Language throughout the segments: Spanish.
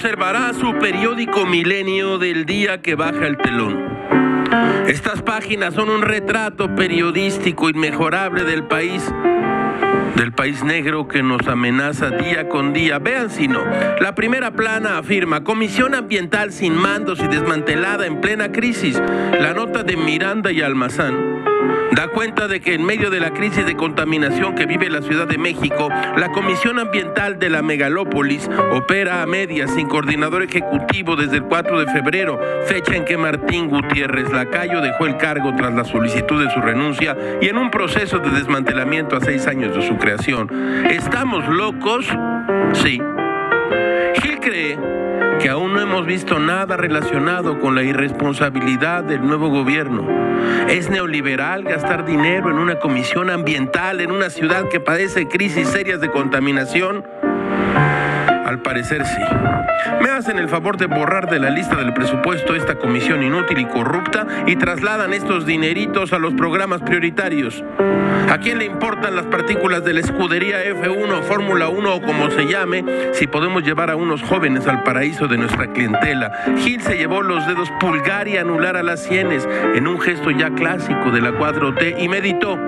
conservará su periódico Milenio del día que baja el telón. Estas páginas son un retrato periodístico inmejorable del país del país negro que nos amenaza día con día. Vean si no. La primera plana afirma, Comisión Ambiental sin mandos y desmantelada en plena crisis. La nota de Miranda y Almazán da cuenta de que en medio de la crisis de contaminación que vive la Ciudad de México, la Comisión Ambiental de la Megalópolis opera a medias sin coordinador ejecutivo desde el 4 de febrero, fecha en que Martín Gutiérrez Lacayo dejó el cargo tras la solicitud de su renuncia y en un proceso de desmantelamiento a seis años de su creación. ¿Estamos locos? Sí. Gil cree que aún no hemos visto nada relacionado con la irresponsabilidad del nuevo gobierno. ¿Es neoliberal gastar dinero en una comisión ambiental en una ciudad que padece crisis serias de contaminación? Al parecer sí. Me hacen el favor de borrar de la lista del presupuesto esta comisión inútil y corrupta y trasladan estos dineritos a los programas prioritarios. ¿A quién le importan las partículas de la escudería F1, Fórmula 1 o como se llame si podemos llevar a unos jóvenes al paraíso de nuestra clientela? Gil se llevó los dedos pulgar y anular a las sienes en un gesto ya clásico de la 4T y meditó.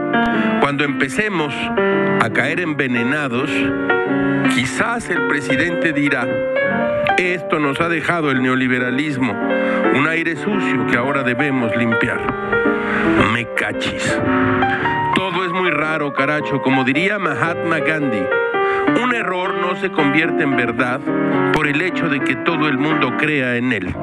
Cuando empecemos a caer envenenados, quizás el presidente dirá, esto nos ha dejado el neoliberalismo, un aire sucio que ahora debemos limpiar. Me cachis. Todo es muy raro, caracho, como diría Mahatma Gandhi. Un error no se convierte en verdad por el hecho de que todo el mundo crea en él.